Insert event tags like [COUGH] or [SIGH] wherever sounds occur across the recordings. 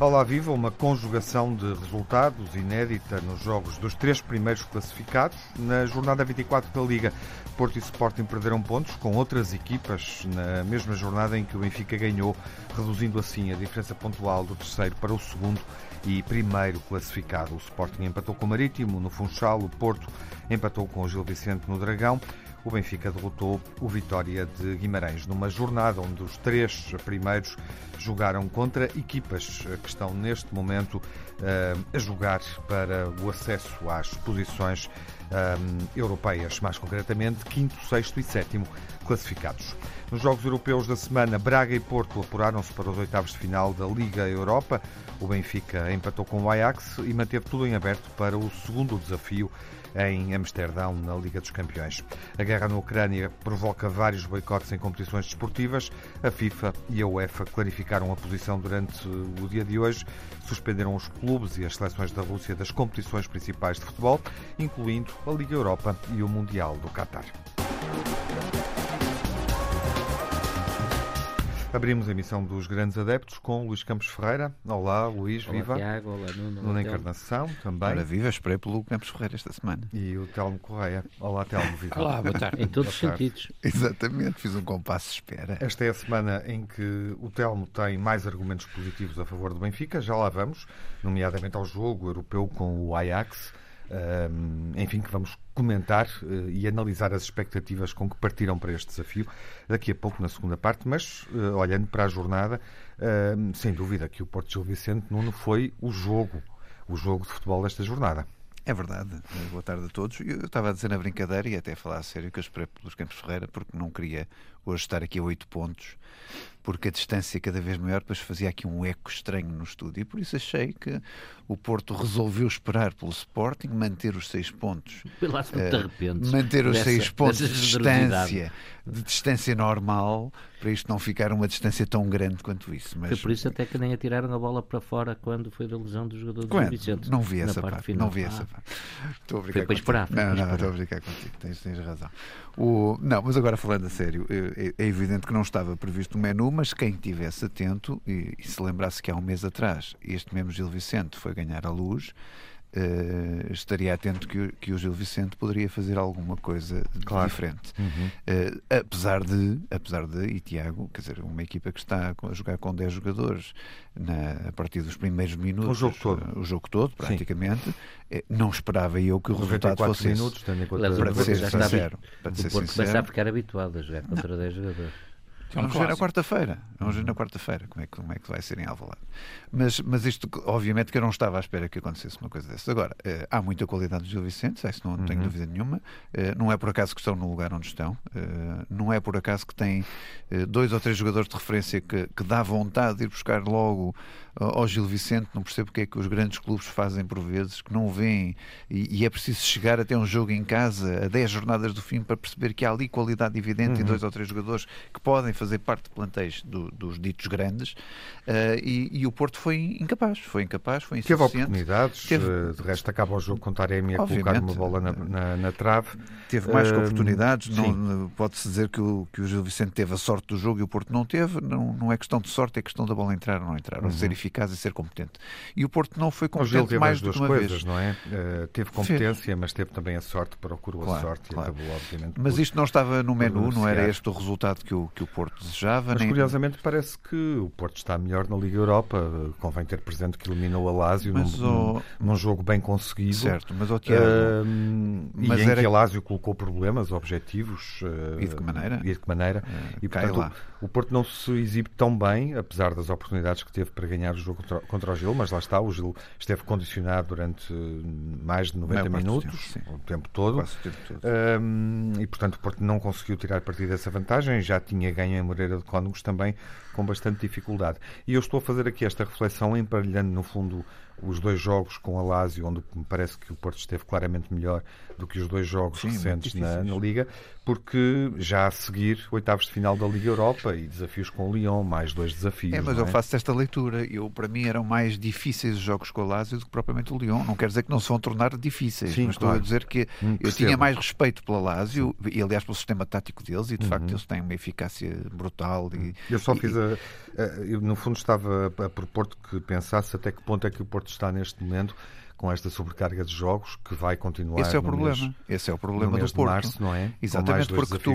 Olá Viva, uma conjugação de resultados inédita nos jogos dos três primeiros classificados. Na jornada 24 da Liga, Porto e Sporting perderam pontos com outras equipas na mesma jornada em que o Benfica ganhou, reduzindo assim a diferença pontual do terceiro para o segundo e primeiro classificado. O Sporting empatou com o Marítimo no Funchal, o Porto empatou com o Gil Vicente no Dragão o Benfica derrotou o Vitória de Guimarães numa jornada onde os três primeiros jogaram contra equipas que estão neste momento eh, a jogar para o acesso às posições eh, europeias, mais concretamente quinto, sexto e sétimo classificados. Nos Jogos Europeus da semana, Braga e Porto apuraram-se para os oitavos de final da Liga Europa. O Benfica empatou com o Ajax e manteve tudo em aberto para o segundo desafio em Amsterdão, na Liga dos Campeões. A guerra na Ucrânia provoca vários boicotes em competições desportivas. A FIFA e a UEFA clarificaram a posição durante o dia de hoje, suspenderam os clubes e as seleções da Rússia das competições principais de futebol, incluindo a Liga Europa e o Mundial do Qatar. Abrimos a emissão dos Grandes Adeptos com Luís Campos Ferreira. Olá, Luís, olá, viva. Tiago, olá, Nuno. Nuno Encarnação, também. Ora, viva, esperei pelo Campos Ferreira esta semana. E o Telmo Correia. Olá, Telmo, viva. Olá, boa tarde. Em todos os sentidos. Exatamente, fiz um compasso de espera. Esta é a semana em que o Telmo tem mais argumentos positivos a favor do Benfica. Já lá vamos, nomeadamente ao jogo europeu com o Ajax enfim, que vamos comentar uh, e analisar as expectativas com que partiram para este desafio daqui a pouco na segunda parte, mas uh, olhando para a jornada, sem dúvida que o Porto Gil Vicente Nuno foi o jogo, o jogo de futebol desta jornada. É verdade. Boa tarde a todos. Eu estava a dizer na brincadeira e até a falar a sério que eu esperei pelos Campos Ferreira porque não queria hoje estar aqui a oito pontos porque a distância cada vez maior depois fazia aqui um eco estranho no estúdio e por isso achei que o Porto resolveu esperar pelo Sporting, manter os seis pontos. Pela uh, manter os dessa, seis pontos de distância, de distância normal, para isto não ficar uma distância tão grande quanto isso. Mas... Foi por isso até que nem atiraram a bola para fora quando foi da lesão do jogador do Vicente. Não vi essa parte, parte não vi ah. essa parte. Estou a brincar foi para esperar. Não, não, estou a brincar contigo, tens, tens razão. O... Não, mas agora falando a sério, é, é evidente que não estava previsto o menu, mas quem estivesse atento e, e, se lembrasse que há um mês atrás este mesmo Gil Vicente foi ganhar a luz, uh, estaria atento que, que, o Gil Vicente poderia fazer alguma coisa claro. diferente. Uhum. Uh, apesar de, apesar de, e Tiago, quer dizer, uma equipa que está a jogar com 10 jogadores na, a partir dos primeiros minutos, o jogo todo, uh, o jogo todo praticamente, não esperava eu que o resultado fosse minutos, esse. Para ser sincero. Para ser sincero. A ficar habituado a jogar contra 10 jogadores. Vamos ver na quarta-feira. Vamos ver na quarta-feira como é, que, como é que vai ser em Alvalade. Mas, mas isto, obviamente, que eu não estava à espera que acontecesse uma coisa dessas. Agora, eh, há muita qualidade do Gil Vicente, isso não, não tenho uhum. dúvida nenhuma. Eh, não é por acaso que estão no lugar onde estão. Eh, não é por acaso que têm dois ou três jogadores de referência que, que dá vontade de ir buscar logo ao Gil Vicente, não percebo porque é que os grandes clubes fazem por vezes, que não veem, e, e, é preciso chegar até um jogo em casa, a 10 jornadas do fim, para perceber que há ali qualidade evidente uhum. em dois ou três jogadores que podem fazer parte de plantéis do, dos ditos grandes, uh, e, e, o Porto foi incapaz, foi incapaz, foi insuficiente. Teve oportunidades, Teve... Eh, de resto acaba o jogo com Taremi a colocar uma bola na, na, na trave. Teve mais que oportunidades, não, pode-se dizer que o, que o Gil Vicente teve a sorte do jogo e o Porto não teve, não, não é questão de sorte, é questão da bola entrar ou não entrar, uhum. ou ser eficaz e ser competente. E o Porto não foi competente teve mais do que uma coisas, vez. não é? Uh, teve competência, mas teve também a sorte, procurou claro, a sorte claro. e acabou, obviamente. Mas isto não estava no menu, não era este o resultado que o, que o Porto desejava. Mas nem... curiosamente parece que o Porto está melhor na Liga Europa. Convém ter presente que eliminou a Lazio mas, num, oh... num, jogo bem conseguido. Certo, mas o Tiago. Uh, mas e em era... que a Lazio colocou problemas, objetivos. Uh, e de que maneira? E de que maneira. E portanto, o Porto não se exibe tão bem, apesar das oportunidades que teve para ganhar o jogo contra, contra o Gil, mas lá está, o Gil esteve condicionado durante mais de 90 minutos, tempo, o tempo todo. O tempo todo. Um, e portanto o Porto não conseguiu tirar partido dessa vantagem, já tinha ganho em Moreira de Cónegos também com bastante dificuldade. E eu estou a fazer aqui esta reflexão emparelhando no fundo os dois jogos com a Lazio, onde me parece que o Porto esteve claramente melhor do que os dois jogos Sim, recentes na, na, Liga, porque já a seguir oitavos de final da Liga Europa e desafios com o Lyon, mais dois desafios. É, mas é? eu faço esta leitura. Eu, para mim eram mais difíceis os jogos com o Lazio do que propriamente o Lyon. Não quer dizer que não se vão tornar difíceis, Sim, mas claro. estou a dizer que Hum, eu tinha mais respeito pela Lazio e, aliás, pelo sistema tático deles, e de Uhum. facto eles têm uma eficácia brutal. E, Eu só e- fiz a, a- eu, no fundo estava a, a propor-te que pensasse até que ponto é que o Porto está neste momento com esta sobrecarga de jogos que vai continuar Esse é o problema. mês, Esse é o problema do Porto. março, não é? Exatamente, porque tu.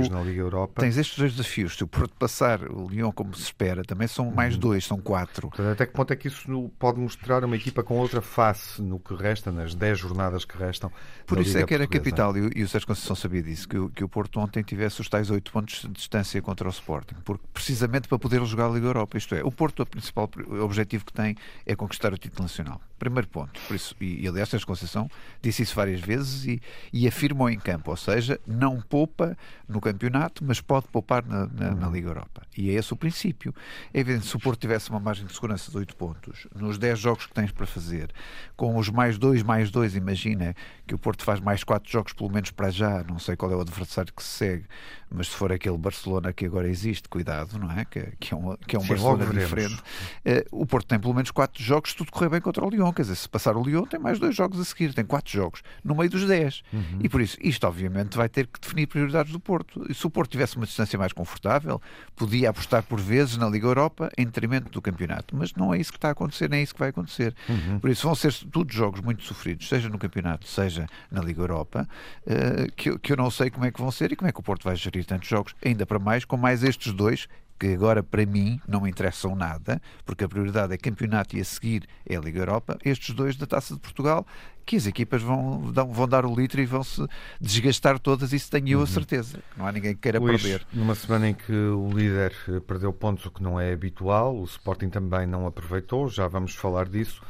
Tens estes dois desafios. Se o Porto passar o Lyon como se espera, também são Uhum. mais dois, são quatro. Portanto, até que ponto é que isso pode mostrar uma equipa com outra face no que resta, nas 10 jornadas que restam? Por isso é que era Portuguesa? capital, e, o- e o Sérgio Conceição sabia disso, que, o- que o Porto ontem tivesse os tais 8 pontos de distância contra o Sporting, porque precisamente para poder jogar a Liga Europa. Isto é, o Porto, o principal objetivo que tem é conquistar o título nacional. Primeiro ponto. Por isso, e, e aliás, Sérgio Conceição disse isso várias vezes e, e afirmou em campo, ou seja, não poupa no campeonato, mas pode poupar na, na- na Liga Europa. E é esse o princípio. É evidente, se o Porto tivesse uma margem de segurança de 8 pontos, nos 10 jogos que tens para fazer, com os mais 2, mais 2, imagina que o Porto faz mais 4 jogos, pelo menos para já, não sei qual é o adversário que se segue, mas se for aquele Barcelona que agora existe, cuidado, não é? Que, que é um, que é um Sim, Barcelona diferente. Eh, o Porto tem pelo menos 4 jogos se tudo correr bem contra o Lyon. Quer dizer, se passar o Lyon, tem mais dois jogos a seguir, tem 4 jogos no meio dos 10. Uhum. E por isso, isto obviamente vai ter que definir prioridades do Porto. E se o Porto tivesse uma distância mais confortável, podia apostar por vezes na Liga Europa em detrimento do campeonato. Mas não é isso que está a acontecer, nem é isso que vai acontecer. Uhum. Por isso, vão ser todos jogos muito sofridos, seja no campeonato, seja na Liga Europa, eh, que eu não sei como é que vão ser e como é que o Porto vai gerir tantos jogos, ainda para mais, com mais estes dois. Que agora para mim não me interessam nada, porque a prioridade é campeonato e a seguir é a Liga Europa. Estes dois da Taça de Portugal, que as equipas vão, vão dar o litro e vão se desgastar todas, isso tenho eu a certeza. Não há ninguém que queira Luís, perder. numa semana em que o líder eh, perdeu pontos, o que não é habitual, o Sporting também não aproveitou, já vamos falar disso.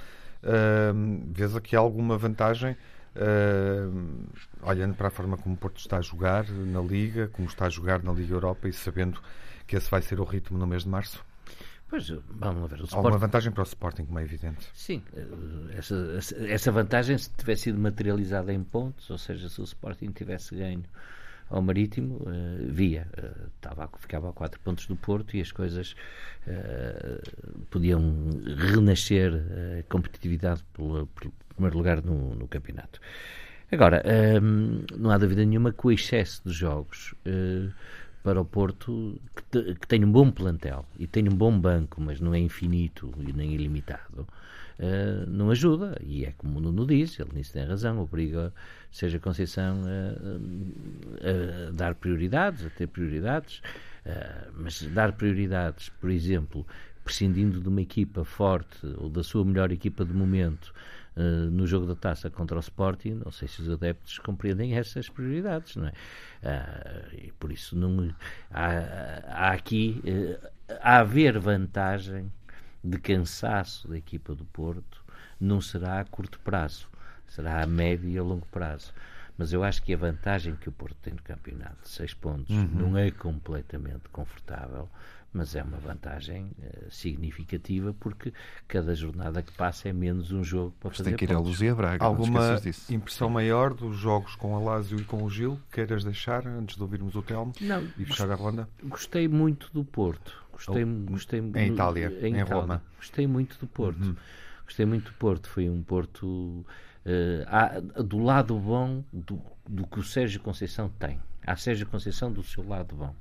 Ahm, vês aqui alguma vantagem, ahm, olhando para a forma como o Porto está a jogar na Liga, como está a jogar na Liga Europa e sabendo que esse vai ser o ritmo no mês de março? Pois, vamos ver. O Sporting, vantagem para o Sporting, como é evidente. sim, eh, essa, essa- vantagem, se tivesse sido materializada em pontos, ou seja, se o Sporting tivesse ganho ao Marítimo, eh, via. eh, estava, ficava a 4 pontos do Porto e as coisas eh, podiam renascer a competitividade pelo, pelo primeiro lugar no, no campeonato. Agora, ehm, não há dúvida nenhuma que o excesso de jogos para o Porto, que, te- que tem um bom plantel e tem um bom banco, mas não é infinito e nem ilimitado, eh, não ajuda. E é como o Nuno diz, ele nisso tem razão, obriga seja Conceição a, a dar prioridades, a ter prioridades, eh, mas dar prioridades, por exemplo, prescindindo de uma equipa forte ou da sua melhor equipa de momento eh, no jogo da taça contra o Sporting, não sei se os adeptos compreendem essas prioridades, não é? Ah, e por isso não há, há aqui eh, a haver vantagem de cansaço da equipa do Porto não será a curto prazo, será a médio e a longo prazo. Mas eu acho que a vantagem que o Porto tem no campeonato, 6 pontos, não é completamente confortável, mas é uma vantagem eh, significativa porque cada jornada que passa é menos um jogo para Mas fazer tem que ir pontos. Luzia Braga. Alguma impressão maior dos jogos com a Lásio e com o Gil? Queiras deixar antes de ouvirmos o Telmo Não, e fechar a ronda? Gostei muito do Porto. Gostei, gostei Em Itália, em Itália. Roma. Gostei muito do Porto. Gostei muito do Porto. Foi um Porto eh, há- do lado bom do, do que o Sérgio Conceição tem. Há Sérgio Conceição do seu lado bom.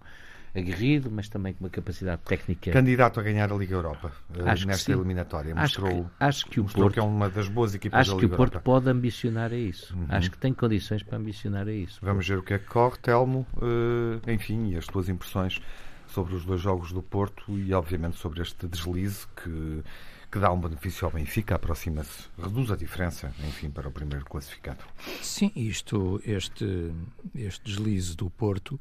Aguerrido, mas também com uma capacidade técnica. Candidato a ganhar a Liga Europa eh, Acho nesta eliminatória. Acho Mostrou, que, acho que o Porto, que é uma das boas equipas acho da que o Liga Porto Europa. Uhum. pode ambicionar a isso. Acho que tem condições para ambicionar a isso. Vamos ver o que é que corre, Telmo. eh, enfim, e as tuas impressões sobre os dois jogos do Porto e, obviamente, sobre este deslize que, que dá um benefício ao Benfica, aproxima-se, reduz a diferença, enfim, para o primeiro classificado. Sim, isto, este, este deslize do Porto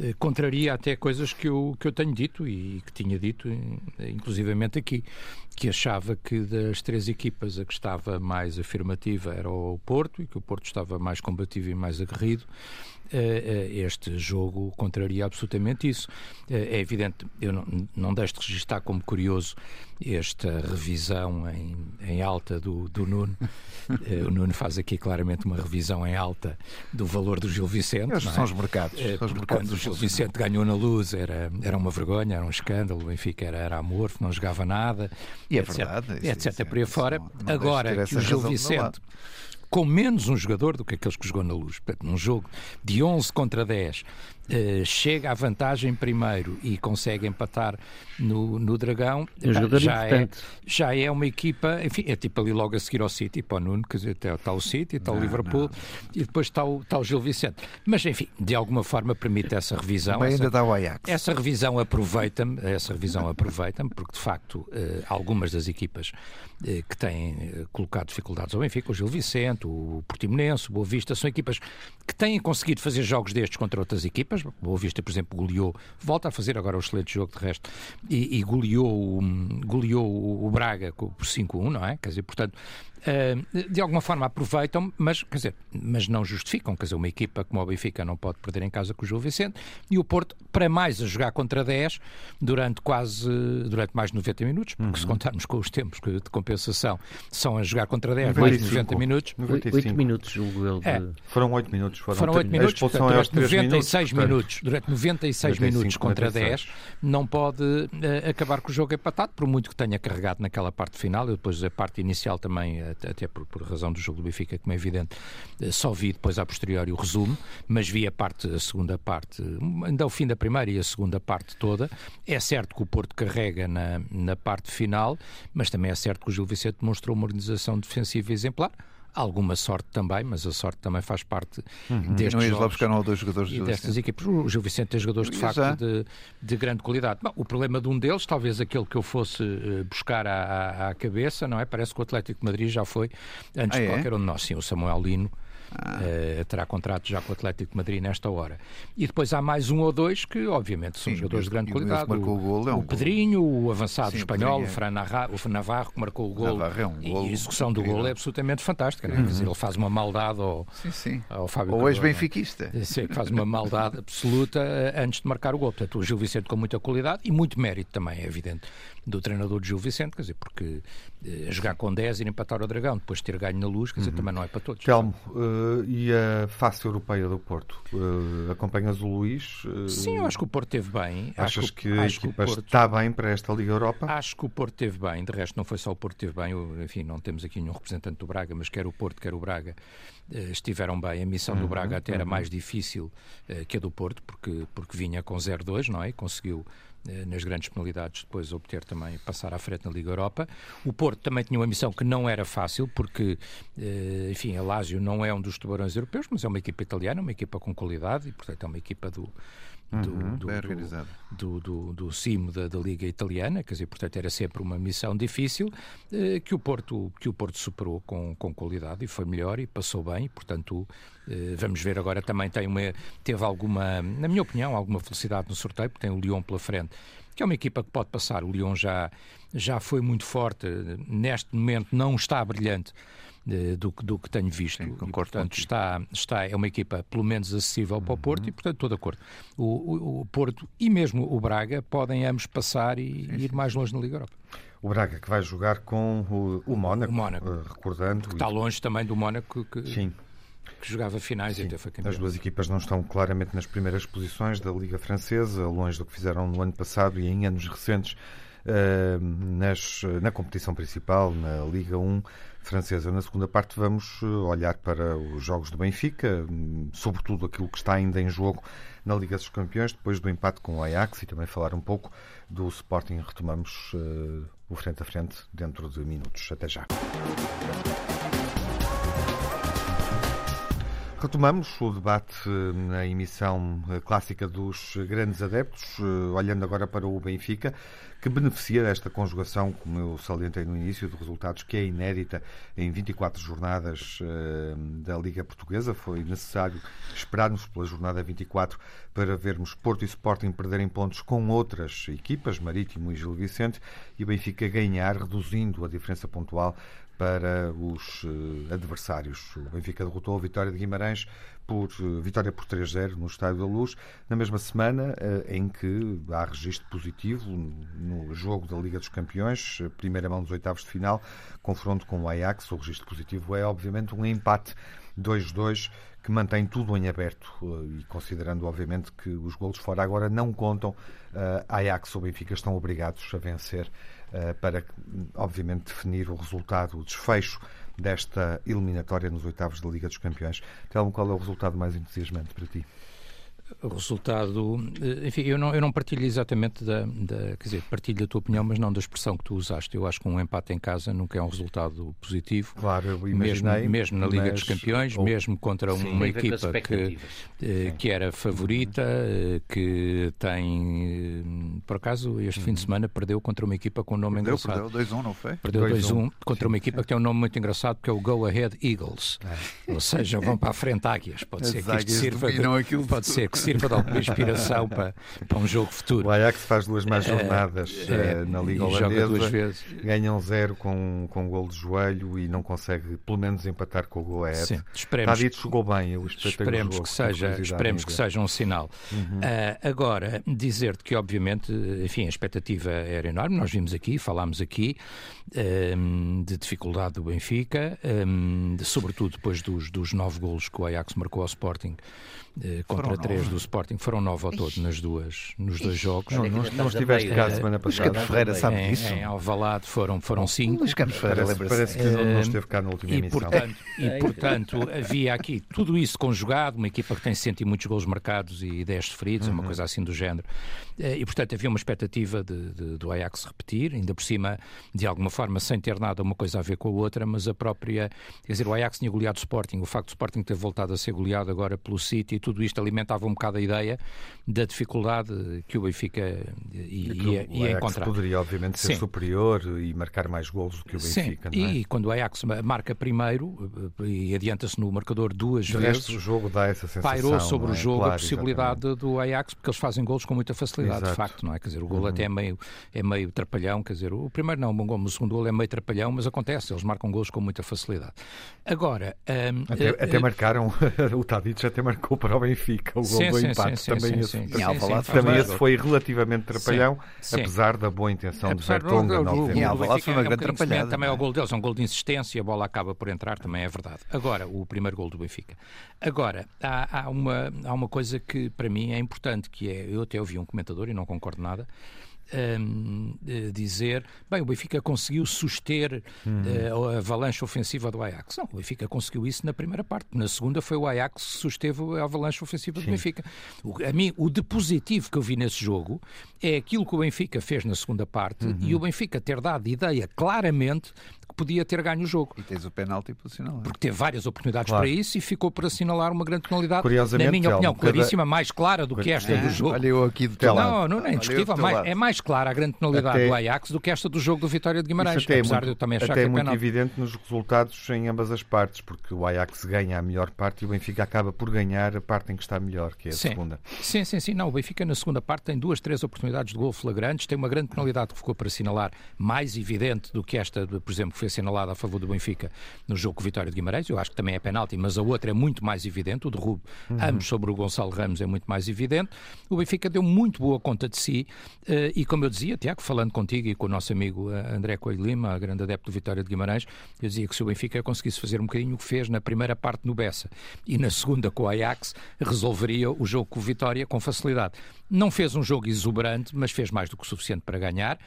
eh, contraria até coisas que eu, que eu tenho dito e que tinha dito, eh, inclusivamente aqui, que achava que das três equipas a que estava mais afirmativa era o Porto e que o Porto estava mais combativo e mais aguerrido. Eh, eh, Este jogo contraria absolutamente isso. Eh, É evidente, eu não, não deixo de registrar como curioso esta revisão em, em alta do, do Nuno. [LAUGHS] O Nuno faz aqui claramente uma revisão em alta do valor do Gil Vicente. Estes é? são os mercados. São os mercados quando o Gil. Vicente ganhou na luz era, era uma vergonha, era um escândalo, o Benfica era, era amorfo, não jogava nada, E é etc, verdade, isso- etc. isso é- por aí isso fora. Agora que o Gil Vicente. Com menos um jogador do que aqueles que jogou na luz, num jogo de 11 contra 10, eh, chega à vantagem primeiro e consegue empatar no, no Dragão, Um jogador já, é, já é uma equipa, enfim, é tipo ali logo a seguir ao City, para o Nuno, quer dizer, está, o City, está o Liverpool e depois está o, está o Gil Vicente. Mas, enfim, de alguma forma permite essa revisão. Mas essa- ainda dá o Ajax. essa revisão aproveita-me, essa revisão aproveita-me, porque de facto eh, algumas das equipas eh, que têm colocado dificuldades ao Benfica, o Gil Vicente, o Portimonense, o Boa Vista, são equipas que têm conseguido fazer jogos destes contra outras equipas. O Boa Vista, por exemplo, goleou, volta a fazer agora o excelente jogo de resto, e, e goleou, o- goleou o- Braga por 5-1, não é? Quer dizer, portanto, eh, de alguma forma aproveitam, mas, quer dizer, mas não justificam. Quer dizer, uma equipa como o Benfica não pode perder em casa com o Gil Vicente e o Porto, para mais a jogar contra 10 durante quase durante mais de 90 minutos, porque se contarmos com os tempos de compensação, são a jogar contra 10 mais de 90 minutos. 95. 8 minutos, julgo ele. É. de- Foram 8 minutos. Foram, Foram 8 a minutos, expulsão portanto, é aos 3 96 minutos. Minutos, durante 96 95, minutos contra 96. 10, não pode eh, acabar com o jogo empatado, por muito que tenha carregado naquela parte final. Eu depois a parte inicial também, até por, por razão do jogo do Benfica, como é evidente, eh, só vi depois a posteriori o resumo, mas vi a parte, a segunda parte, hum, ainda o fim da primeira e a segunda parte toda. É certo que o Porto carrega na, na parte final, mas também é certo que o Gil Vicente demonstrou uma organização defensiva exemplar. Alguma sorte também, mas a sorte também faz parte destes Não ias lá buscar um dois jogadores e destas equipes. O Gil Vicente tem jogadores de facto de, de grande qualidade. Bom, o problema de um deles, talvez aquele que eu fosse eh, buscar à, à- à cabeça, não é? Parece que o Atlético de Madrid já foi antes Ah, de é? qualquer um de nós. Sim, o Samuel Lino. Eh, terá contrato já com o Atlético de Madrid nesta hora. E depois há mais um ou dois que, obviamente, são Sim, jogadores de grande qualidade. o é um o. Pedrinho, o avançado Sim, espanhol, o é- Fran Narra- o Navarro, que marcou o. Navarro é um E a execução do golo é absolutamente fantástica. não é? Quer dizer, ele faz uma maldade ao, Sim, sim. ao Fábio Ou Carvalho, não é? ex-benfiquista. Sim, que faz uma maldade [LAUGHS] absoluta eh, antes de marcar o gol. Portanto, o Gil Vicente com muita qualidade e muito mérito também, é evidente, do treinador de Gil Vicente, quer dizer, porque eh, jogar com 10 e empatar ao Dragão, depois de ter ganho na luz, quer dizer, também não é para todos. Telmo, eh, e a face europeia do Porto? Eh, acompanhas o Luís? Eh, Sim, eu acho que o Porto teve bem. Achas acho que, a acho que o equipa Porto- está bem para esta Liga Europa? Acho que o Porto teve bem, de resto não foi só o Porto teve bem, o- enfim, não temos aqui nenhum representante do Braga, mas quer o Porto, quer o Braga estiveram bem. A missão do Braga até era mais difícil que a do Porto, porque, porque vinha com 0-2, não é? Conseguiu nas grandes penalidades depois obter também, passar à frente na Liga Europa. O Porto também tinha uma missão que não era fácil, porque, eh, enfim, a Lazio não é um dos tubarões europeus, mas é uma equipa italiana, uma equipa com qualidade e, portanto, é uma equipa do, do, do, do- do, do, do cimo da, da Liga Italiana, quer dizer, portanto era sempre uma missão difícil eh, que, o Porto, que o Porto superou com, com qualidade e foi melhor e passou bem, portanto eh, vamos ver agora também tem uma, teve alguma, na minha opinião, alguma felicidade no sorteio, porque tem o Lyon pela frente, que é uma equipa que pode passar, o Lyon já, já foi muito forte, neste momento não está brilhante, do, que- do que tenho visto. Sim, e, concordo portanto, contigo. está, está, é uma equipa pelo menos acessível para o Uhum. Porto e, portanto, estou de acordo. O, o- o Porto e mesmo o Braga podem ambos passar e ir mais longe na Liga Europa. O Braga que vai jogar com o, o Mónaco, Mónaco. eh, recordando. Está longe também do Mónaco que, Sim, que jogava finais e sim. até foi campeão. As duas equipas não estão claramente nas primeiras posições da Liga Francesa, longe do que fizeram no ano passado e em anos recentes eh, nas, na competição principal, na Liga 1 francesa. Na segunda parte vamos eh, olhar para os jogos do Benfica, hum, sobretudo aquilo que está ainda em jogo na Liga dos Campeões, depois do empate com o Ajax e também falar um pouco do Sporting. Retomamos eh, o frente a frente dentro de minutos. Até já. Retomamos o debate eh, na emissão eh, clássica dos grandes adeptos, eh, olhando agora para o Benfica, que beneficia desta conjugação, como eu salientei no início, de resultados que é inédita em 24 jornadas eh, da Liga Portuguesa. Foi necessário esperarmos pela jornada 24 para vermos Porto e Sporting perderem pontos com outras equipas, Marítimo e Gil Vicente, e o Benfica ganhar, reduzindo a diferença pontual para os adversários. O Benfica derrotou a Vitória de Guimarães por vitória por 3-0 no Estádio da Luz, na mesma semana em que há registro positivo no jogo da Liga dos Campeões, primeira mão dos oitavos de final, confronto com o Ajax. O registro positivo é, obviamente, um empate 2-2 que mantém tudo em aberto e considerando obviamente que os golos fora agora não contam, Ajax ou Benfica estão obrigados a vencer para obviamente definir o resultado, o desfecho desta eliminatória nos oitavos da Liga dos Campeões. Telmo, qual é o resultado mais entusiasmante para ti? O resultado. Eh, enfim, eu não, eu não partilho exatamente da, da. Quer dizer, partilho a tua opinião, mas não da expressão que tu usaste. Eu acho que um empate em casa nunca é um resultado positivo. Claro, eu imaginei. Mesmo, mesmo na Liga mas... dos Campeões, ou... mesmo contra Sim, uma equipa que, eh, que era favorita, eh, que tem. Por acaso, este fim de uhum. semana perdeu contra uma equipa com um nome perdeu, engraçado. Perdeu 2-1, não foi? Perdeu 2-1 contra uma equipa que tem um nome muito engraçado, que é o Go Ahead Eagles. É. Ou seja, vão para a frente águias. Pode ser que isto sirva. De, pode ser que sirva de alguma inspiração para, para um jogo futuro. O Ajax faz duas mais é, jornadas é, na Liga Holandesa. Joga duas vezes. Ganha um zero com, com um gol de joelho e não consegue, pelo menos, empatar com o Goethe. Sim, esperemos. Está dito jogou bem. Eu esperemos jogo, que seja, esperemos que seja um sinal. Uhum. Uh, agora, dizer-te que, obviamente, enfim, a expectativa era enorme. Nós vimos aqui, falámos aqui um, de dificuldade do Benfica, um, de, sobretudo depois dos, dos nove golos que o Ajax marcou ao Sporting eh, contra três. Do Sporting. Foram nove ao todo nas duas, nos dois jogos. Não, não, não estiveste cá a semana passada. Luís Ferreira sabe em, disso. Em Alvalade foram, foram cinco. Luís Campos Ferreira parece, parece que não, não, esteve cá na última e, emissão. Portanto, e, portanto, havia aqui tudo isso conjugado, uma equipa que tem sentido muitos gols marcados e 10 sofridos, uhum. uma coisa assim do género. Eh, e, portanto, havia uma expectativa de, de, do Ajax repetir, ainda por cima, de alguma forma, sem ter nada uma coisa a ver com a outra, mas a própria... Quer dizer, o Ajax tinha goleado o Sporting, o facto do Sporting ter voltado a ser goleado agora pelo City, e tudo isto alimentava um bocado a ideia da dificuldade que o Benfica ia, ia, ia encontrar. poderia, obviamente, ser Sim. superior e marcar mais golos do que o Benfica. Sim. É? E quando o Ajax marca primeiro eh, e adianta-se no marcador duas de vezes, o jogo dá essa sensação. Pairou sobre é? o jogo claro, a possibilidade exatamente. do Ajax, porque eles fazem golos com muita facilidade, Exato. de facto, não é? Quer dizer, o gol uhum. até é meio, é meio trapalhão, quer dizer, o primeiro não, o segundo gol é meio trapalhão, mas acontece, eles marcam golos com muita facilidade. Agora. Um, até, uh, até uh, marcaram, [LAUGHS] o Tadic até marcou para o Benfica o gol do empate. Sim, também esse, sim, também esse foi relativamente trapalhão, apesar da boa intenção apesar de Vertonghen. O, em Alvalade foi uma é grande trapalhada. Também é o gol deles, é um gol de insistência, a bola acaba por entrar, também é verdade. Agora, o primeiro gol do Benfica. Agora, há, há, uma, há uma coisa que para mim é importante, que é, eu até ouvi um comentador e não concordo nada, um, dizer, bem, o Benfica conseguiu suster uh, a avalanche ofensiva do Ajax. Não, o Benfica conseguiu isso na primeira parte. Na segunda foi o Ajax que susteve a avalanche ofensiva Sim. do Benfica. O, a mim, o de positivo que eu vi nesse jogo é aquilo que o Benfica fez na segunda parte uhum. e o Benfica ter dado ideia claramente podia ter ganho o jogo. E tens o penalti para assinalar. Porque teve várias oportunidades claro. para isso e ficou por assinalar uma grande penalidade, na minha opinião, claríssima, mais clara do que esta é, do jogo. Olha eu aqui do teu Não, não, é indiscutível. Mais, é mais clara a grande penalidade até, do Ajax do que esta do jogo do Vitória de Guimarães. Até é apesar é muito, de eu também achar até que é, é muito penalti. evidente nos resultados em ambas as partes, porque o Ajax ganha a melhor parte e o Benfica acaba por ganhar a parte em que está melhor, que é a sim. segunda. Sim, sim, sim. Não, o Benfica na segunda parte tem duas, três oportunidades de gol flagrantes, tem uma grande penalidade que ficou para assinalar, mais evidente do que esta, por exemplo, que foi assinalada a favor do Benfica no jogo com o Vitória de Guimarães. Eu acho que também é penalti, mas a outra é muito mais evidente. O derrubo, uhum. ambos sobre o Gonçalo Ramos, é muito mais evidente. O Benfica deu muito boa conta de si uh, e, como eu dizia, Tiago, falando contigo e com o nosso amigo eh, André Coelho Lima, grande adepto do Vitória de Guimarães, eu dizia que se o Benfica conseguisse fazer um bocadinho o que fez na primeira parte no Bessa e na segunda com o Ajax, resolveria o jogo com o Vitória com facilidade. Não fez um jogo exuberante, mas fez mais do que o suficiente para ganhar.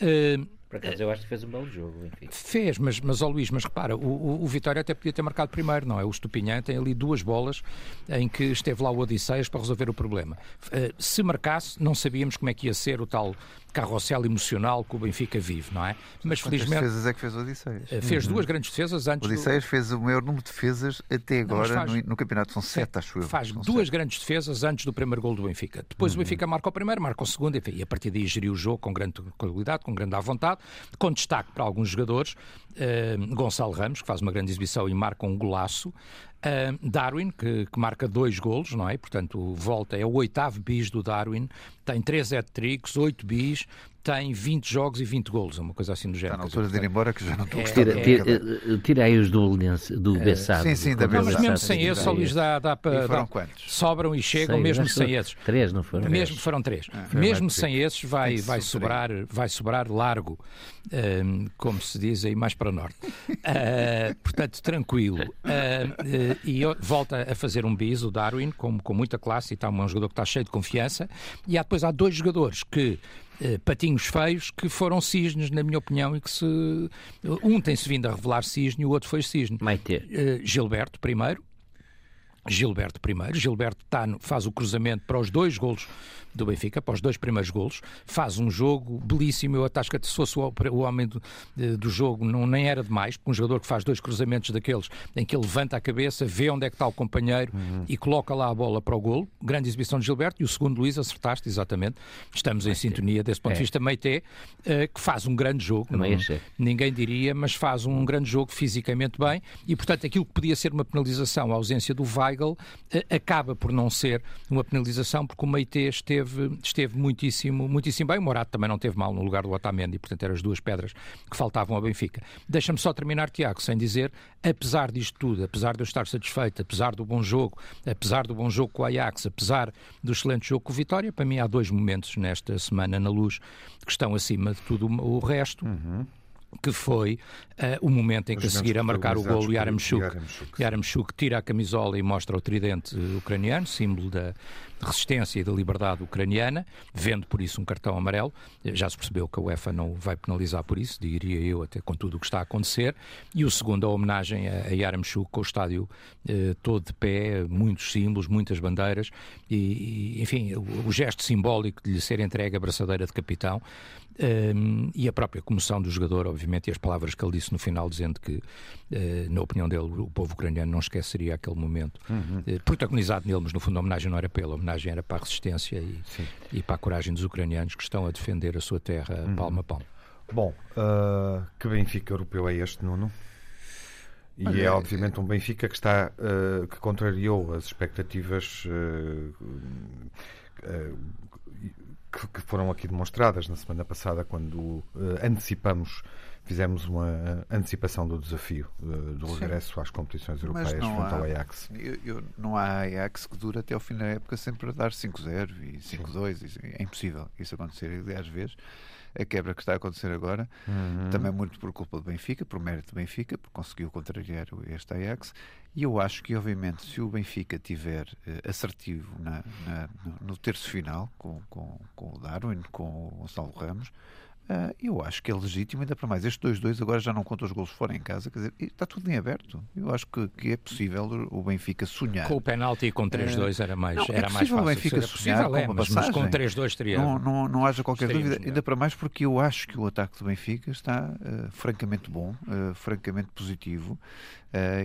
Uh, por acaso eu acho que fez um belo jogo, enfim. Fez, mas, mas ó Luís, mas repara, o, o, o, Vitória até podia ter marcado primeiro, não é? O Estupinhã tem ali duas bolas em que esteve lá o Odisseias para resolver o problema. Uh, se marcasse, não sabíamos como é que ia ser o tal carrossel emocional que o Benfica vive, não é? Mas Quantas felizmente. defesas é que fez o Odisseias? Uh, fez uhum. duas grandes defesas antes. O Odisseias do... fez o maior número de defesas até agora faz... no, no, campeonato, são sete, acho eu. Faz duas sete. grandes defesas antes do primeiro gol do Benfica. Depois uhum. o Benfica marca o primeiro, marca o segundo, enfim, e a partir daí geriu o jogo com grande qualidade, com grande à vontade, com destaque para alguns jogadores. Uh, Gonçalo Ramos, que faz uma grande exibição e marca um golaço. Uh, Darwin, que, que, marca dois golos, não é? Portanto, volta, é o oitavo bis do Darwin, tem três hat-tricks, oito bis, tem 20 jogos e 20 golos, uma coisa assim do género. Está na altura de ir embora que já não estou é, tira, tira, é, tira aí os do, do é, Bessado. Sim, sim, da não, Mas mesmo sem esses, só lhes dá, dá para... foram quantos? Sobram e chegam, Sei, mesmo sem esses. Três, não foram? Mesmo, foram três. Ah, mesmo sem esses, vai, vai, sobrar, vai sobrar largo, um, como se diz aí mais para o norte. Uh, [LAUGHS] portanto, tranquilo. Uh, e volta a fazer um bis, o Darwin, com, com muita classe, e está um jogador que está cheio de confiança. E há, depois há dois jogadores que eh, patinhos feios que foram cisnes, na minha opinião, e que se. Um tem-se vindo a revelar cisne e o outro foi cisne. Maite. Uh, Gilberto, primeiro. Gilberto primeiro. Gilberto tá faz o cruzamento para os dois golos do Benfica, para os dois primeiros golos, faz um jogo belíssimo. Eu acho que se fosse o, homem do, do, jogo, não, nem era demais, porque um jogador que faz dois cruzamentos daqueles em que ele levanta a cabeça, vê onde é que está o companheiro uhum. e coloca lá a bola para o golo. Grande exibição de Gilberto. E o segundo, Luís, acertaste, exatamente. Estamos em sintonia desse ponto é. de vista. Meite, uh, que faz um grande jogo. Não, ninguém diria, mas faz um grande jogo fisicamente bem. E, portanto, aquilo que podia ser uma penalização, a ausência do Acaba por não ser uma penalização, porque o Meite esteve, esteve muitíssimo, muitíssimo bem. O Morato também não teve mal no lugar do Otamendi, portanto eram as duas pedras que faltavam ao Benfica. Deixa-me só terminar, Tiago, sem dizer, apesar disto tudo, apesar de eu estar satisfeito, apesar do bom jogo, apesar do bom jogo com o Ajax, apesar do excelente jogo com o Vitória, para mim há dois momentos nesta semana na luz que estão acima de tudo o resto. Uhum que foi uh, o momento em que a seguir a marcar o golo Yaramchuk, Yaramchuk tira a camisola e mostra o tridente ucraniano, símbolo da resistência e da liberdade ucraniana, vendo por isso um cartão amarelo. Já se percebeu que a UEFA não vai penalizar por isso, diria eu, até com tudo o que está a acontecer. E o segundo, a homenagem a Yaramchuk, com o estádio uh, todo de pé, muitos símbolos, muitas bandeiras, e, e enfim, o, o gesto simbólico de lhe ser entregue a braçadeira de capitão um, e a própria comoção do jogador, obviamente, e as palavras que ele disse no final, dizendo que, uh, na opinião dele, o povo ucraniano não esqueceria aquele momento, uhum. uh, protagonizado nele, mas no fundo a homenagem não era para ele, a homenagem era para a resistência e, e para a coragem dos ucranianos que estão a defender a sua terra uhum. palmo a palmo. Bom, uh, que Benfica europeu é este, Nuno? E Olha, é obviamente um Benfica que está que contrariou as expectativas que, que, foram aqui demonstradas na semana passada, quando uh, antecipamos, fizemos uma antecipação do desafio uh, do regresso Sim. às competições europeias junto há, ao Ajax. Eu, eu, não há Ajax que dure até ao fim da época sempre a dar 5-0 e 5-2. É impossível isso acontecer. Aliás, vezes a quebra que está a acontecer agora, uhum. também muito por culpa do Benfica, por mérito do Benfica, porque conseguiu contrariar este Ajax. E eu acho que, obviamente, se o Benfica tiver uh, assertivo na, na, no terço final, com, com, com o Darwin, com o Gonçalo Ramos, Uh, eu acho que é legítimo, ainda para mais. Estes 2-2 agora já não conta os gols fora em casa, quer dizer, está tudo em aberto. Eu acho que, que é possível o Benfica sonhar. Com o penalti e com 3-2 uh, era mais, não, era é mais fácil. o Benfica sonhar possível, com é, uma mas, passagem. Com 3-2 teria. Não, não, não haja qualquer dúvida, ainda para mais porque eu acho que o ataque do Benfica está uh, francamente bom, uh, francamente positivo.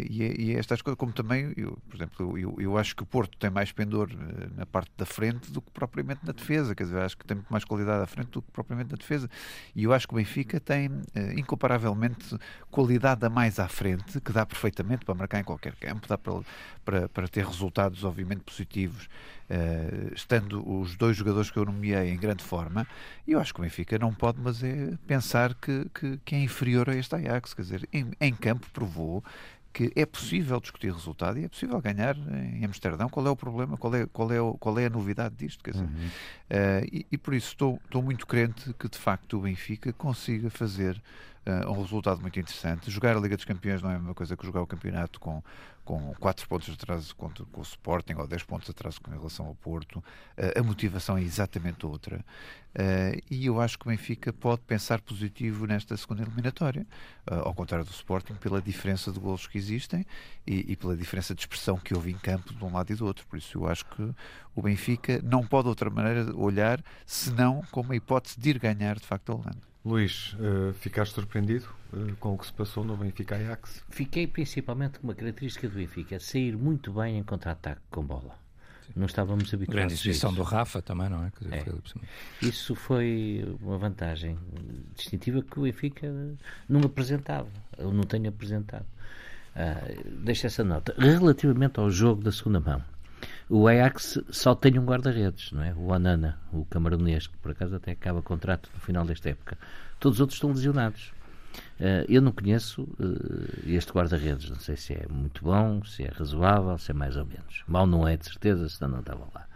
E, e, estas coisas, como também, eu, por exemplo, eu, eu, acho que o Porto tem mais pendor na parte da frente do que propriamente na defesa, quer dizer, acho que tem muito mais qualidade à frente do que propriamente na defesa. E eu acho que o Benfica tem uh, incomparavelmente qualidade a mais à frente, que dá perfeitamente para marcar em qualquer campo, dá para, para, para ter resultados, obviamente, positivos. Uh, estando os dois jogadores que eu nomeei em grande forma, e eu acho que o Benfica não pode, mas é pensar que, que, que é inferior a este Ajax. Quer dizer, em, em campo provou que é possível discutir resultado e é possível ganhar em Amsterdão. Qual é o problema? Qual é, qual é, qual é a novidade disto? Quer dizer, uhum. uh, e, e, por isso estou, estou muito crente que de facto o Benfica consiga fazer uh, um resultado muito interessante. Jogar a Liga dos Campeões não é a mesma coisa que jogar o campeonato com, com 4 pontos de contra, com o Sporting ou 10 pontos de com relação ao Porto. Uh, a motivação é exatamente outra. Uh, e eu acho que o Benfica pode pensar positivo nesta segunda eliminatória, ao contrário do Sporting, pela diferença de golos que existem e, e, pela diferença de expressão que houve em campo de um lado e do outro. Por isso eu acho que o Benfica não pode de outra maneira olhar senão como a hipótese de ir ganhar de facto a Holanda. Luís, uh, ficaste surpreendido uh, com o que se passou no Benfica Ajax? Fiquei principalmente com uma característica do Benfica, sair muito bem em contra-ataque com bola. Não estávamos habituados Grande exibição do Rafa também, não é? é. Isso foi uma vantagem distintiva que o Benfica não apresentava, ou não tem apresentado. Uh, deixa essa nota. Relativamente ao jogo da segunda mão, o Ajax só tem um guarda-redes, não é? O Anana, o camaronês, que por acaso até acaba contrato no final desta época. Todos os outros estão lesionados. Uh, eu não conheço uh, este guarda-redes, não sei se é muito bom, se é razoável, se é mais ou menos. Mal não é, de certeza, senão não estava lá.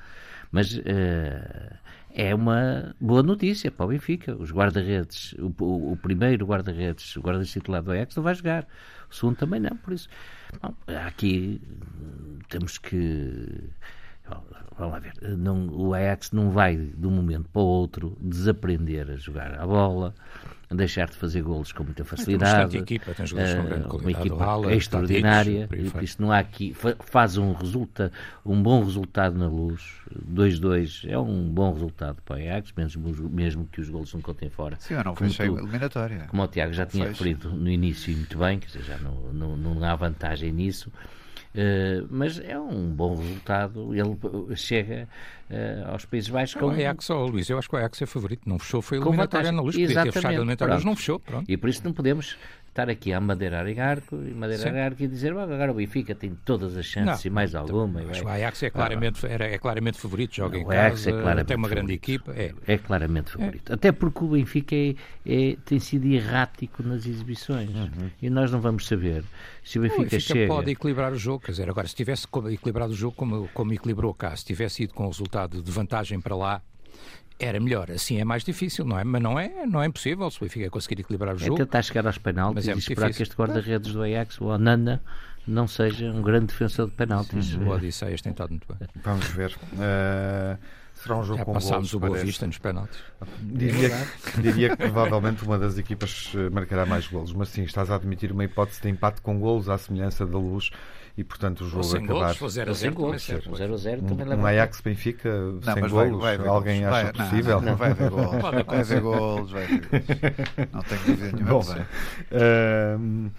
Mas uh, é uma boa notícia para o Benfica. Os guarda-redes, o, o, o, primeiro guarda-redes, o guarda-redes titular do Ajax, não vai jogar. O segundo também não, por isso. Bom, aqui temos que. Vamos lá ver. Não, o Ajax não vai, de um momento para o outro, desaprender a jogar a bola deixar de fazer golos com muita facilidade. Uma equipa, tem jogadores com grande uma equipa Hala, extraordinária. Por isso não há aqui faz um resulta um bom resultado na luz. 2-2 é um bom resultado para o Ajax, mesmo, mesmo que os golos não contem fora. Sim, eu não fechei a eliminatória. Como o Tiago já tinha referido no início e muito bem, quer dizer, já não, não, não há vantagem nisso. Uh, mas é um bom resultado. Ele chega uh, aos Países Baixos com. O Ajax, oh, Luís, eu acho que o Ajax é favorito. Não fechou, foi eliminatória na luz. Podia ter fechado a eliminatória, mas não fechou. Pronto. E por isso não podemos estar aqui a madeirar e arco e madeirar arco e dizer agora o Benfica tem todas as chances não, e mais alguma. Mas o Ajax é claramente, era, é claramente favorito, joga em casa, é tem uma grande equipa. É, é claramente favorito. É. Até porque o Benfica é, é, tem sido errático nas exibições uhum. e nós não vamos saber se o Benfica, o Benfica chega... pode equilibrar o jogo, quer dizer, agora se tivesse equilibrado o jogo como, como equilibrou cá, se tivesse ido com o resultado de vantagem para lá, era melhor. Assim é mais difícil, não é? Mas não é, não é impossível se o Benfica conseguir equilibrar o é jogo. É tentar chegar aos penaltis é e esperar difícil. que este guarda-redes do Ajax, o Onana, não seja um grande defensor de penaltis. Sim, o Odisseias tem estado muito bem. Vamos ver. Uh... Será um jogo Já com passámos o Boa Vista nos penaltis. Diria, que, [LAUGHS] diria que provavelmente uma das equipas eh, marcará mais golos, mas sim, estás a admitir uma hipótese de empate com golos à semelhança da luz e portanto o jogo sem acabar. Golos, 0 a 0 golos, 0 a 0 também leva. Um Ajax Benfica não, sem golos, vai, vai alguém golos. acha vai, possível? Não, não, vai haver golos. vai haver golos, vai haver golos. Não tenho dúvida nenhuma. Bom, uh,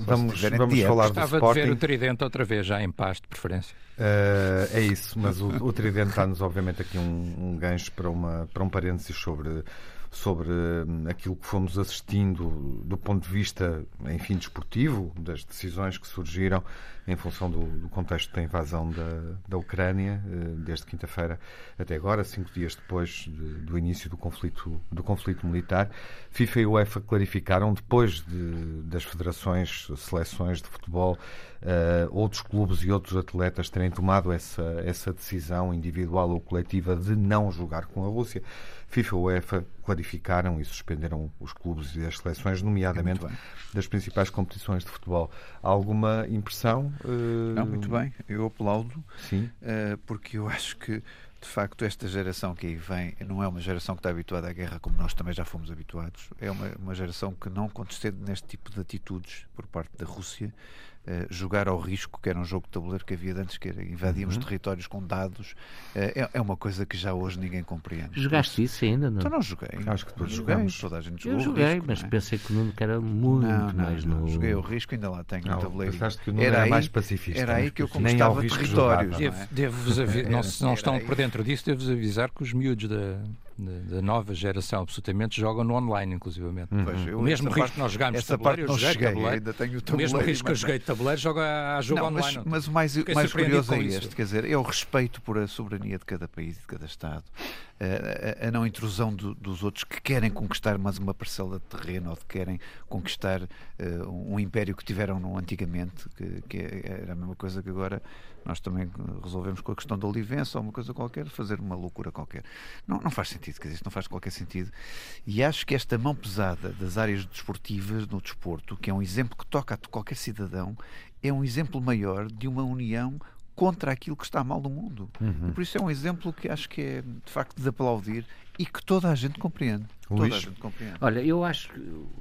vamos vamos falar do Sporting. Gostava de ver o Tridente outra vez, já em paz, de preferência. Uh, é isso, mas o, o Tridente dá-nos obviamente aqui um, um gancho para, uma, para um parênteses sobre sobre hum, aquilo que fomos assistindo do ponto de vista, enfim, desportivo, das decisões que surgiram em função do, do contexto da invasão da, da Ucrânia, eh, desde quinta-feira até agora, cinco dias depois de, do início do conflito, do conflito militar. FIFA e UEFA clarificaram, depois de, das federações, seleções de futebol, uh, outros clubes e outros atletas terem tomado essa, essa decisão individual ou coletiva de não jogar com a Rússia. FIFA e UEFA clarificaram e suspenderam os clubes e as seleções, nomeadamente das principais competições de futebol. Há alguma impressão? Uh... Não, muito bem. Eu aplaudo, Sim. Uh, porque eu acho que de facto, esta geração que aí vem não é uma geração que está habituada à guerra como nós também já fomos habituados. É uma, uma geração que não contestando neste tipo de atitudes por parte da Rússia jogar ao risco, que era um jogo de tabuleiro que havia antes, que era invadíamos uhum. territórios com dados, uh, é, é, uma coisa que já hoje ninguém compreende. Jogaste isso ainda? Não? Então não joguei. Acho que todos jogamos. Toda a gente jogou. Eu joguei, risco, mas é? pensei que o Nuno era muito não, não, mais não, Joguei o risco, ainda lá tenho não, o tabuleiro. Pensaste que o Nuno era, era mais pacifista. Era aí que eu conquistava territórios. Devo-vos [LAUGHS] não, se não estão por dentro disso, devo-vos avisar que os miúdos da da nova geração, absolutamente, jogam no online, inclusivamente. Uhum. Pois, o mesmo risco que nós jogámos essa tabuleiro, parte eu joguei cheguei, ainda tenho o O mesmo risco que eu joguei de tabuleiro, joga a jogo não, online. Mas, mas o mais, mais curioso é este, quer dizer, é o respeito por a soberania de cada país e de cada Estado a, a não intrusão do, dos outros que querem conquistar mais uma parcela de terreno ou que querem conquistar uh, um império que tiveram no, antigamente, que, que, era a mesma coisa que agora nós também resolvemos com a questão da Olivença ou uma coisa qualquer, fazer uma loucura qualquer. Não, não faz sentido, quer dizer, não faz qualquer sentido. E acho que esta mão pesada das áreas desportivas no desporto, que é um exemplo que toca a qualquer cidadão, é um exemplo maior de uma união contra aquilo que está mal no mundo. Uhum. Por isso é um exemplo que acho que é de facto de aplaudir e que toda a gente compreende. Toda a gente compreende. Olha, eu acho,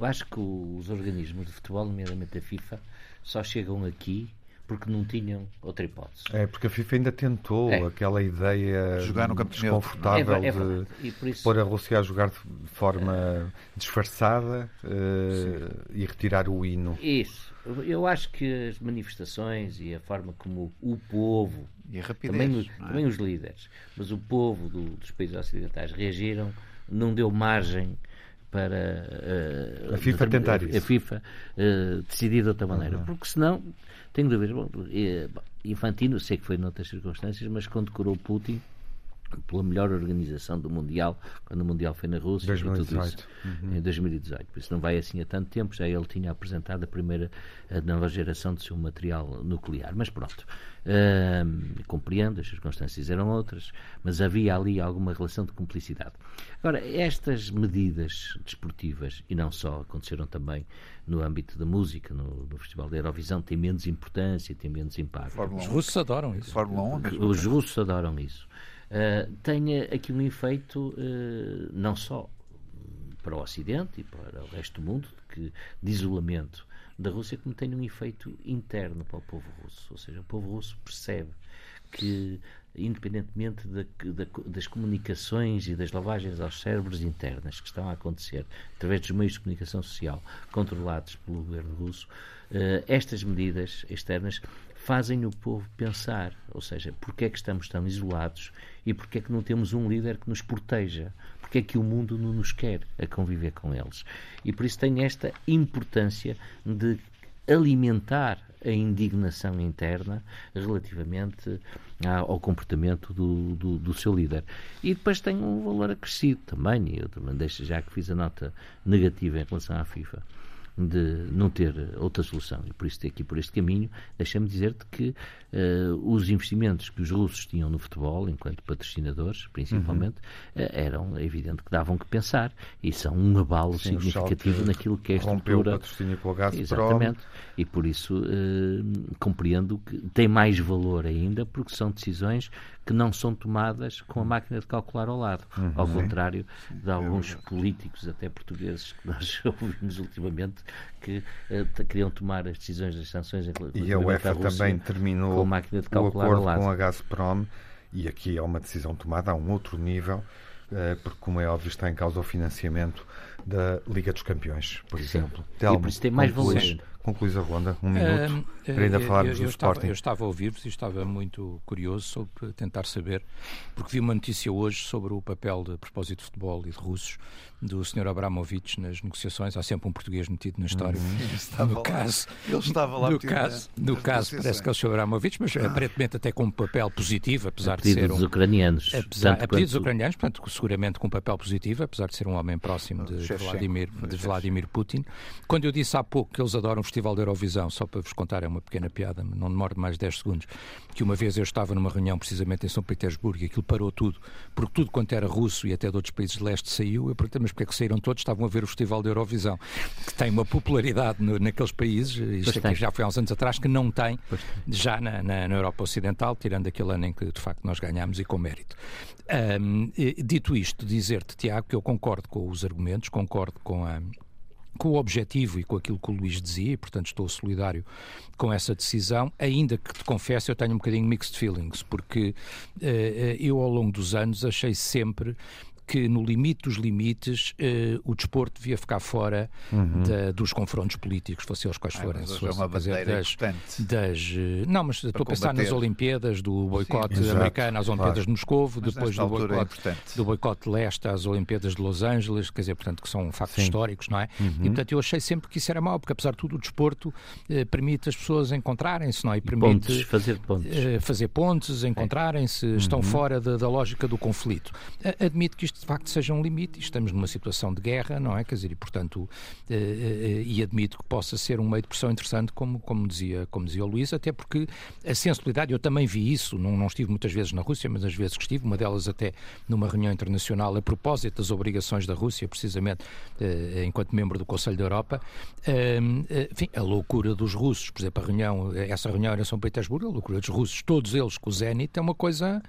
acho que os organismos de futebol, nomeadamente a FIFA, só chegam aqui porque não tinham outra hipótese. É, porque a FIFA ainda tentou é. aquela ideia jogar no campo desconfortável é, é, de isso... pôr a Rússia a jogar de forma disfarçada uh, e retirar o hino. Isso. Eu acho que as manifestações e a forma como o povo, e a rapidez, também, os, é? também os líderes, mas o povo do, dos países ocidentais reagiram, não deu margem para uh, a FIFA tentar isso. A FIFA uh, decidir de outra maneira. Uhum. Porque senão, tenho dúvidas. Bom, Infantino, sei que foi noutras circunstâncias, mas condecorou Putin pela melhor organização do Mundial, quando o Mundial foi na Rússia 2018. Uhum. em 2018. Por isso não vai assim há tanto tempo, já ele tinha apresentado a primeira a nova geração de seu material nuclear. Mas pronto, uh, compreendo, as circunstâncias eram outras, mas havia ali alguma relação de cumplicidade. Agora, estas medidas desportivas, e não só, aconteceram também no âmbito da música, no, no Festival da Eurovisão, têm menos importância, têm menos impacto. Os russos adoram isso. Fórmula 1 Os russos adoram isso uh, tenha aqui um efeito uh, não só para o Ocidente e para o resto do mundo, que, de isolamento da Rússia, como tem um efeito interno para o povo russo. Ou seja, o povo russo percebe que, independentemente da, da, das comunicações e das lavagens aos cérebros internas que estão a acontecer através dos meios de comunicação social controlados pelo governo russo, uh, estas medidas externas fazem o povo pensar, ou seja, porque é que estamos tão isolados e porque é que não temos um líder que nos proteja, porque é que o mundo não nos quer a conviver com eles. E por isso tem esta importância de alimentar a indignação interna relativamente ao comportamento do, do, do, seu líder. E depois tem um valor acrescido também, e eu também deixo já que fiz a nota negativa em relação à FIFA de não ter outra solução e por isso aqui por este caminho, deixa-me dizer-te que uh, os investimentos que os russos tinham no futebol, enquanto patrocinadores, principalmente, uhum. uh, eram, é evidente, que davam que pensar e são um abalo Sim, significativo naquilo que é a estrutura. o patrocínio com a Gazprom. Exatamente. E por isso uh, compreendo que tem mais valor ainda porque são decisões que não são tomadas com a máquina de calcular ao lado, uhum. ao contrário de alguns políticos, até portugueses, que [LAUGHS] nós ouvimos ultimamente, que uh, queriam tomar as decisões das sanções E a UEFA também terminou com a máquina de calcular o acordo com a Gazprom, e aqui é uma decisão tomada a um outro nível, uh, porque, como é óbvio, está em causa o financiamento da Liga dos Campeões, por exemplo. Telmo, e por isso tem mais valor. Concluís a ronda, um minuto, uh, para ainda falarmos eu, eu do estava, Sporting. Eu estava a ouvir-vos e estava muito curioso sobre tentar saber, porque vi uma notícia hoje sobre o papel, de propósito de futebol e de russos, do Sr. Abramovich nas negociações. Há sempre um português metido na história. Uhum. No caso, ele estava lá. No caso, no caso parece que é o Sr. Abramovich, mas aparentemente até com um papel positivo, apesar a de ser. Um, dos ucranianos. Apesar, a pedido quanto... dos ucranianos, portanto, seguramente com um papel positivo, apesar de ser um homem próximo de, de Vladimir, de Vladimir Putin. Quando eu disse há pouco que eles adoram o Festival da Eurovisão, só para vos contar, é uma pequena piada, não demora mais de 10 segundos, que uma vez eu estava numa reunião precisamente em São Petersburgo e aquilo parou tudo, porque tudo quanto era russo e até de outros países de leste saiu. Eu perguntei, mas porque é que saíram todos? Estavam a ver o Festival da Eurovisão, que tem uma popularidade no, naqueles países, isto aqui já foi há uns anos atrás, que não tem já na, na, na, Europa Ocidental, tirando aquele ano em que de facto nós ganhámos e com mérito. Um, dito isto, dizer-te, Tiago, que eu concordo com os argumentos, concordo com a com o objetivo e com aquilo que o Luís dizia, e portanto estou solidário com essa decisão, ainda que te confesso eu tenho um bocadinho mixed feelings, porque uh, eu ao longo dos anos achei sempre que, no limite dos limites, uh, o desporto devia ficar fora uhum. da, dos confrontos políticos, fossem eles quais forem. Mas é uma dizer, das, das, uh, Não, mas estou a pensar nas Olimpíadas, do boicote americano às Olimpíadas claro. de Moscovo, mas depois do é boicote, é do boicote leste às Olimpíadas de Los Angeles, quer dizer, portanto, que são factos Sim. históricos, não é? Uhum. E, portanto, eu achei sempre que isso era mau, porque, apesar de tudo, o desporto uh, permite as pessoas encontrarem-se, não é? E permite pontes, fazer pontes. fazer pontes, encontrarem-se, uhum. estão fora da, da lógica do conflito. admito que isto de facto seja um limite. Estamos numa situação de guerra, não é? Quer dizer, e portanto, eh, eh, e admito que possa ser um meio de pressão interessante, como, como, dizia, como dizia o Luís, até porque a sensibilidade, eu também vi isso, não, não estive muitas vezes na Rússia, mas as vezes que estive, uma delas até numa reunião internacional a propósito das obrigações da Rússia, precisamente eh, enquanto membro do Conselho da Europa, enfim, a loucura dos russos, por exemplo, a reunião, essa reunião era em São Petersburgo, a loucura dos russos, todos eles com o Zenit, é uma coisa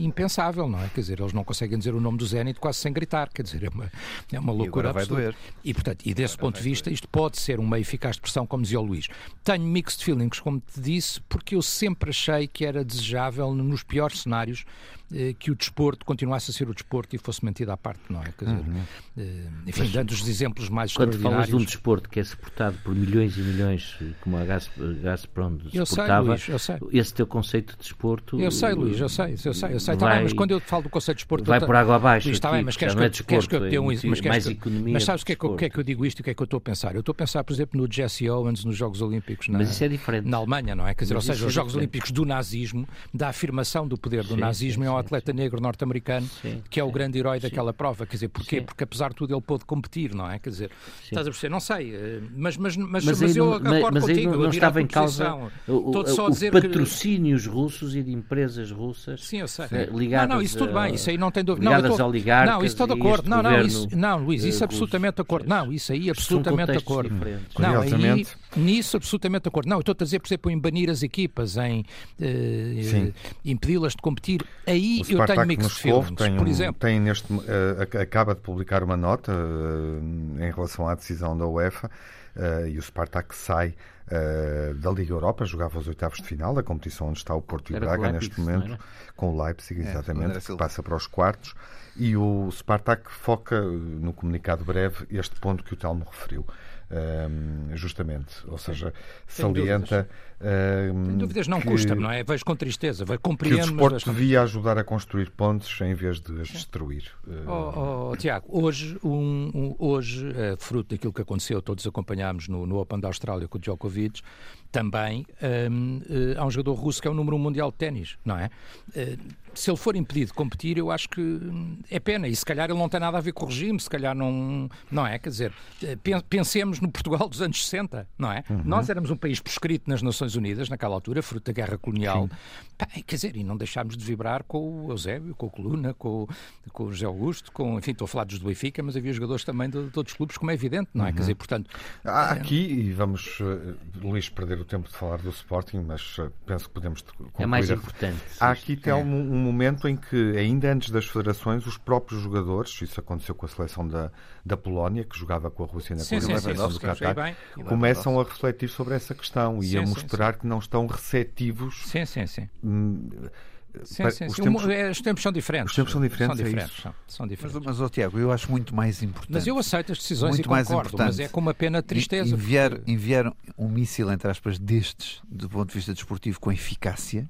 impensável, não é? Quer dizer, eles não conseguem dizer o nome do Zenit quase sem gritar, quer dizer, é uma, é uma loucura e absoluta. E, portanto, e desse agora ponto de vista, doer. isto pode ser um meio eficaz de pressão, como dizia o Luís. Tenho mixed feelings, como te disse, porque eu sempre achei que era desejável, nos piores cenários, eh, que o desporto continuasse a ser o desporto e fosse mantido à parte, não é? Quer dizer, uhum. Eh, enfim, dando os exemplos mais quando extraordinários... Quando falas de um desporto que é suportado por milhões e milhões, como a Gazprom suportava, eu sei, Luís, eu sei. esse teu conceito de desporto eu sei, Luís, eu sei, eu sei, eu sei. Tá vai, bem, mas quando eu falo do Conselho de Desporto. Vai por água abaixo. Está bem, mas queres que, é eu, queres que eu dê um mas, mas, mais que, economia mas sabes o que, é que, que, é que eu digo isto e o que é que eu estou a pensar? Eu estou a pensar, por exemplo, no Jesse Owens nos Jogos Olímpicos na, mas isso é diferente. na Alemanha, não é? Quer dizer, mas ou seja, é os Jogos. Olímpicos do nazismo, da afirmação do poder do sim, nazismo, sim, é um sim, atleta negro norte-americano que é o grande herói daquela prova. Quer dizer, porquê? Sim. Porque apesar de tudo ele pôde competir, não é? Quer dizer, estás a perceber? Não sei, eh, mas, mas, mas, Mas, mas eu não, acordo mas contigo. não, não estava a em causa o, a o dizer que- patrocínios russos e de empresas russas Sim, eu sei. eh, ligadas não, não, isso tudo bem, isso aí não tem dúvida. Não, ligadas estou- a oligarcas Não, isso estou de acordo. Não, não, isso, não, Luís, isso eh, absolutamente de acordo. Não, isso aí São absolutamente de acordo. Não, aí, nisso absolutamente de acordo. Não, eu estou a dizer, por exemplo, em banir as equipas, em eh, Sim. impedi-las de competir. Aí O eu tenho mixed feelings. tem, Por um- exemplo, tem neste, eh, ac- acaba de publicar uma nota eh, em relação à decisão da UEFA eh, e o Spartak sai eh, da Liga Europa, jogava os oitavos de final, a competição onde está o Porto e Era Braga neste momento, com o Leipzig, É, exatamente, André que passa para os quartos. E o Spartak foca eh, no comunicado breve este ponto que o Telmo referiu. Justamente, ou seja, salienta ehm, sem dúvidas não custa, não é? Vejo com tristeza, vejo, que o compreendo, desporto devia ajudar a construir pontes em vez de as destruir. Eh, Oh, oh, Tiago, hoje, um, um- hoje eh, fruto daquilo que aconteceu, todos acompanhámos no, no Open da Austrália com o Djokovic, também hum, eh, há um jogador russo que é o número um mundial de ténis, não é? Eh, se ele for impedido de competir, eu acho que hum, é pena. E se calhar ele não tem nada a ver com o regime, se calhar não. Não é? Quer dizer, eh, pen- pensemos no Portugal dos anos 60, não é? Nós éramos um país prescrito nas Nações Unidas, naquela altura, fruto da guerra colonial. Pá, quer dizer, e não deixámos de vibrar com o Eusébio, com o Coluna, com, o- com o José Augusto, com, enfim, estou a falar dos do Benfica, mas havia jogadores também de, de outros clubes, como é evidente, não é? Quer dizer, portanto, Há aqui, e vamos, Luís, perder o tempo de falar do Sporting, mas eh, penso que podemos concluir. É mais importante. Há aqui até um, um momento em que, ainda antes das federações, os próprios jogadores, isso aconteceu com a seleção da, da Polónia, que jogava com a Rússia na Sim, sim, do Qatar, começam a refletir sobre essa questão Sim, e a sim, mostrar que não estão receptivos. sim, sim, sim. hum, Sim, para- sim, os sim. tempos- é, os tempos são diferentes. Os tempos são diferentes, São é diferentes. isso. são, são Mas, diferentes. mas ó, Tiago, eu acho muito mais importante. Mas eu aceito as decisões Muito e mais concordo, importante. mas é com uma pena de tristeza. Enviar, porque- enviar um míssil, entre aspas, destes, do ponto de vista desportivo, com eficácia,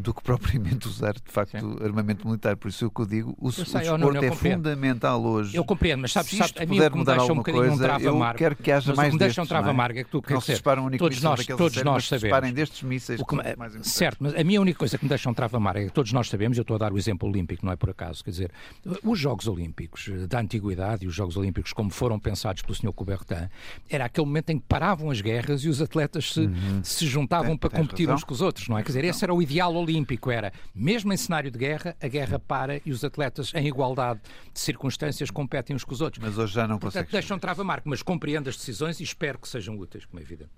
do que propriamente usar, de facto, armamento militar. Por isso é o que eu digo, o, o sei, desporto oh, Nuno, eu é compreendo. fundamental hoje. Eu compreendo, mas sabes, sabes isto a mim o que me deixa um bocadinho um coisa, trava eu amargo. quero que haja mas mais o que me deixa um trava não é? amargo é que tu Que não quer se dizer, um todos nós, todos nós se disparem sabemos. destes mísseis O que importantes. certo, mas a minha única coisa que me deixa um trava amargo é que todos nós sabemos, eu estou a dar o exemplo olímpico, não é por acaso, quer dizer, os Jogos Olímpicos da Antiguidade e os Jogos Olímpicos como foram pensados pelo Sr. Coubertin, era aquele momento em que paravam as guerras e os atletas se, se juntavam Tem- para competir razão. uns com os outros, não é? Quer dizer, esse era o ideal olímpico, era mesmo em cenário de guerra, a guerra para e os atletas em igualdade de circunstâncias competem uns com os outros. Mas hoje já não Portanto, consegue. deixam trava marco, mas compreendo as decisões e espero que sejam úteis, como é evidente.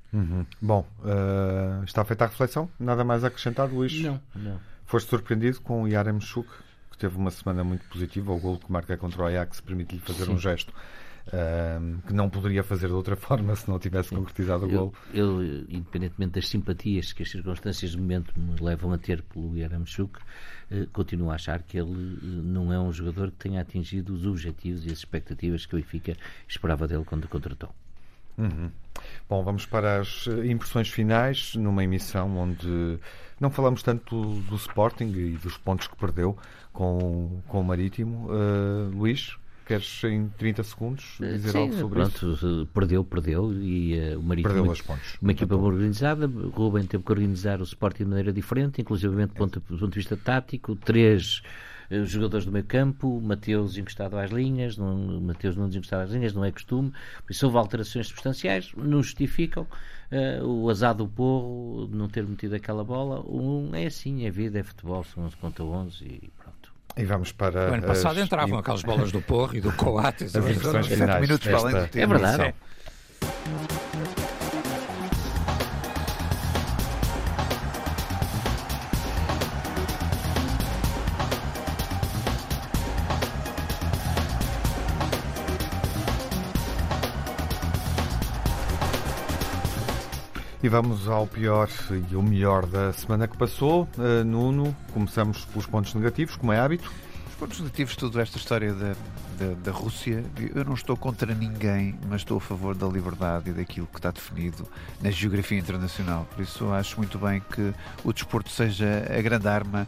Bom, eh, está feita a reflexão? Nada mais a acrescentar, Luís? Não, não. Foste surpreendido com o Yaremchuk, que teve uma semana muito positiva. O gol que marca contra o Ajax permite-lhe fazer um gesto ahm, que não poderia fazer de outra [LAUGHS] forma se não tivesse concretizado o gol. eu, independentemente das simpatias que as circunstâncias do momento me levam a ter pelo Yaramchuk, eh, continuo a achar que ele eh, não é um jogador que tenha atingido os objetivos e as expectativas que o Benfica esperava dele quando o contratou. Bom, vamos para as eh, impressões finais numa emissão onde não falamos tanto do, do Sporting e dos pontos que perdeu com, com o Marítimo. Uh, Luís, queres em 30 segundos dizer Sim, algo sobre isso? pronto, eh, perdeu, perdeu e eh, o Marítimo Perdeu os pontos. uma equipa bem organizada, Ruben teve que organizar o Sporting de maneira diferente, inclusive do ponto, do ponto de vista tático, três eh, jogadores do meio campo, Mateus encostado às linhas, não, Mateus não encostado às linhas, não é costume, por isso houve alterações substanciais, não justificam eh, o azar do Porro não ter metido aquela bola, um, é assim, é vida, é futebol, são 11 contra 11 e. E vamos para. O ano passado as entravam aquelas bolas do Porro e do [LAUGHS] Coates. As Sete finais. minutos para além do desta tempo. É verdade. E vamos ao pior e o melhor da semana que passou. Uh, Nuno, começamos pelos pontos negativos, como é hábito. pontos negativos de tudo esta história da, da, da, Rússia, eu não estou contra ninguém, mas estou a favor da liberdade e daquilo que está definido na geografia internacional. Por isso acho muito bem que o desporto seja a grande arma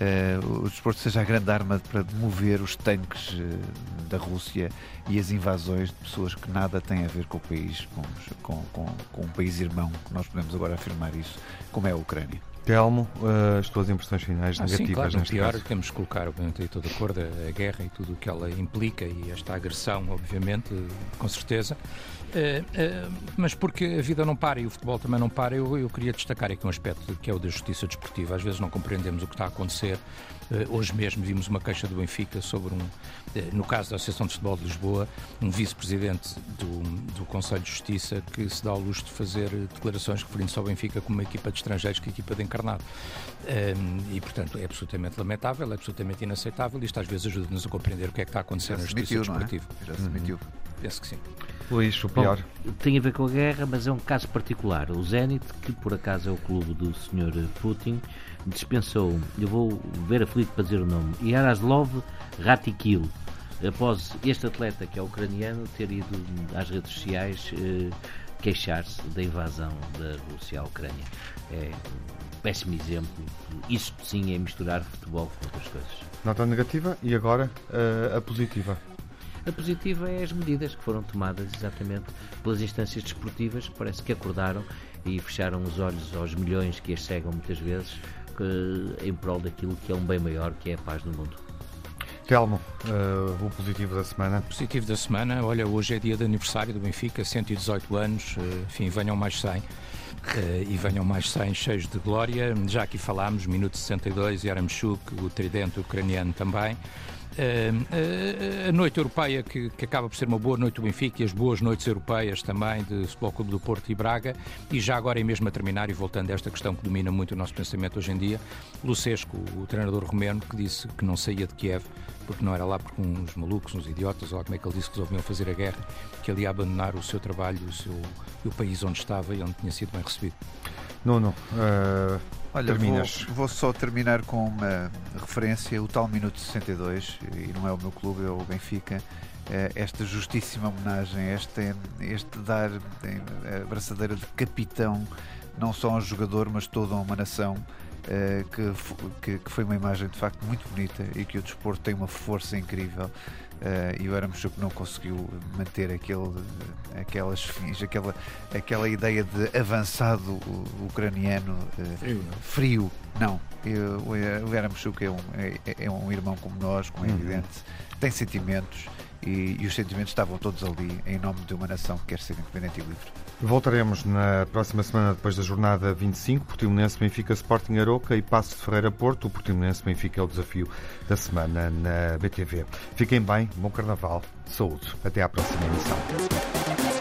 uh, o desporto seja a grande arma para mover os tanques uh, da Rússia e as invasões de pessoas que nada têm a ver com o país, com, com, com, com um país irmão, que nós podemos agora afirmar isso, como é a Ucrânia. Telmo, uh, as tuas impressões finais ah, negativas sim, claro, neste pior, caso. temos que colocar, obviamente, toda a cor da guerra e tudo o que ela implica e esta agressão, obviamente, com certeza. Uh, uh, mas porque a vida não para e o futebol também não para, eu, eu queria destacar aqui um aspecto que é o da justiça desportiva. Às vezes não compreendemos o que está a acontecer. Uh, hoje mesmo vimos uma queixa do Benfica sobre um, no caso da Associação de Futebol de Lisboa, um vice-presidente do, do Conselho de Justiça que se dá ao luxo de fazer declarações referindo-se ao Benfica como uma equipa de estrangeiros que equipa de encarnado. Um, e, portanto, é absolutamente lamentável, é absolutamente inaceitável e isto às vezes ajuda-nos a compreender o que é que está a acontecer na justiça demitiu, desportiva. É? Já se demitiu. Uhum. Penso que sim. Luís, o pior. Bom, tem a ver com a guerra, mas é um caso particular. O Zenit, que por acaso é o clube do Sr. Putin, dispensou, eu vou ver aflito para dizer o nome, Yaroslav Ratikil, após este atleta, que é ucraniano, ter ido às redes sociais eh, queixar-se da invasão da Rússia à Ucrânia. É um péssimo exemplo. Isso sim é misturar futebol com outras coisas. Nota negativa e agora uh, a positiva. A positiva é as medidas que foram tomadas exatamente pelas instâncias desportivas que parece que acordaram e fecharam os olhos aos milhões que as cegam muitas vezes que, em prol daquilo que é um bem maior, que é a paz no mundo. Telmo, uh, o positivo da semana? Positivo da semana, olha, hoje é dia de aniversário do Benfica, 118 anos, uh, enfim, venham mais 100. Uh, e venham mais 100 cheios de glória. Já aqui falámos, minuto 62, Yaramchuk, o tridente ucraniano também. Uh, uh, a noite europeia, que, que, acaba por ser uma boa noite do Benfica, e as boas noites europeias também de Futebol Clube do Porto e Braga, e já agora, e mesmo a terminar, e voltando a esta questão que domina muito o nosso pensamento hoje em dia, Lucesco, o treinador romeno, que disse que não saía de Kiev, porque não era lá porque uns malucos, uns idiotas, ou como é que ele disse que resolviam fazer a guerra, que ele ia abandonar o seu trabalho, o, seu, o país onde estava e onde tinha sido bem recebido. Nuno, uh, Olha, vou, vou, só terminar com uma referência, o tal minuto 62, e não é o meu clube, é o Benfica, eh, esta justíssima homenagem, este, este dar a braçadeira de capitão, não só a um jogador, mas toda uma nação, eh, que, que, que, foi uma imagem de facto muito bonita e que o desporto tem uma força incrível. Uh, e o Aramchuk não conseguiu manter aquele, aquelas fins, aquela, aquela ideia de avançado ucraniano frio, não? frio. Não, eu, o Aramchuk é um, é, é, um irmão como nós, como é uhum. evidente, tem sentimentos e, e, os sentimentos estavam todos ali em nome de uma nação que quer ser independente e livre. Voltaremos na próxima semana depois da jornada 25, Portimonense Benfica Sporting Aroca e Passo de Ferreira Porto. O Portimonense Benfica é o desafio da semana na BTV. Fiquem bem, bom carnaval, saúde. Até à próxima emissão.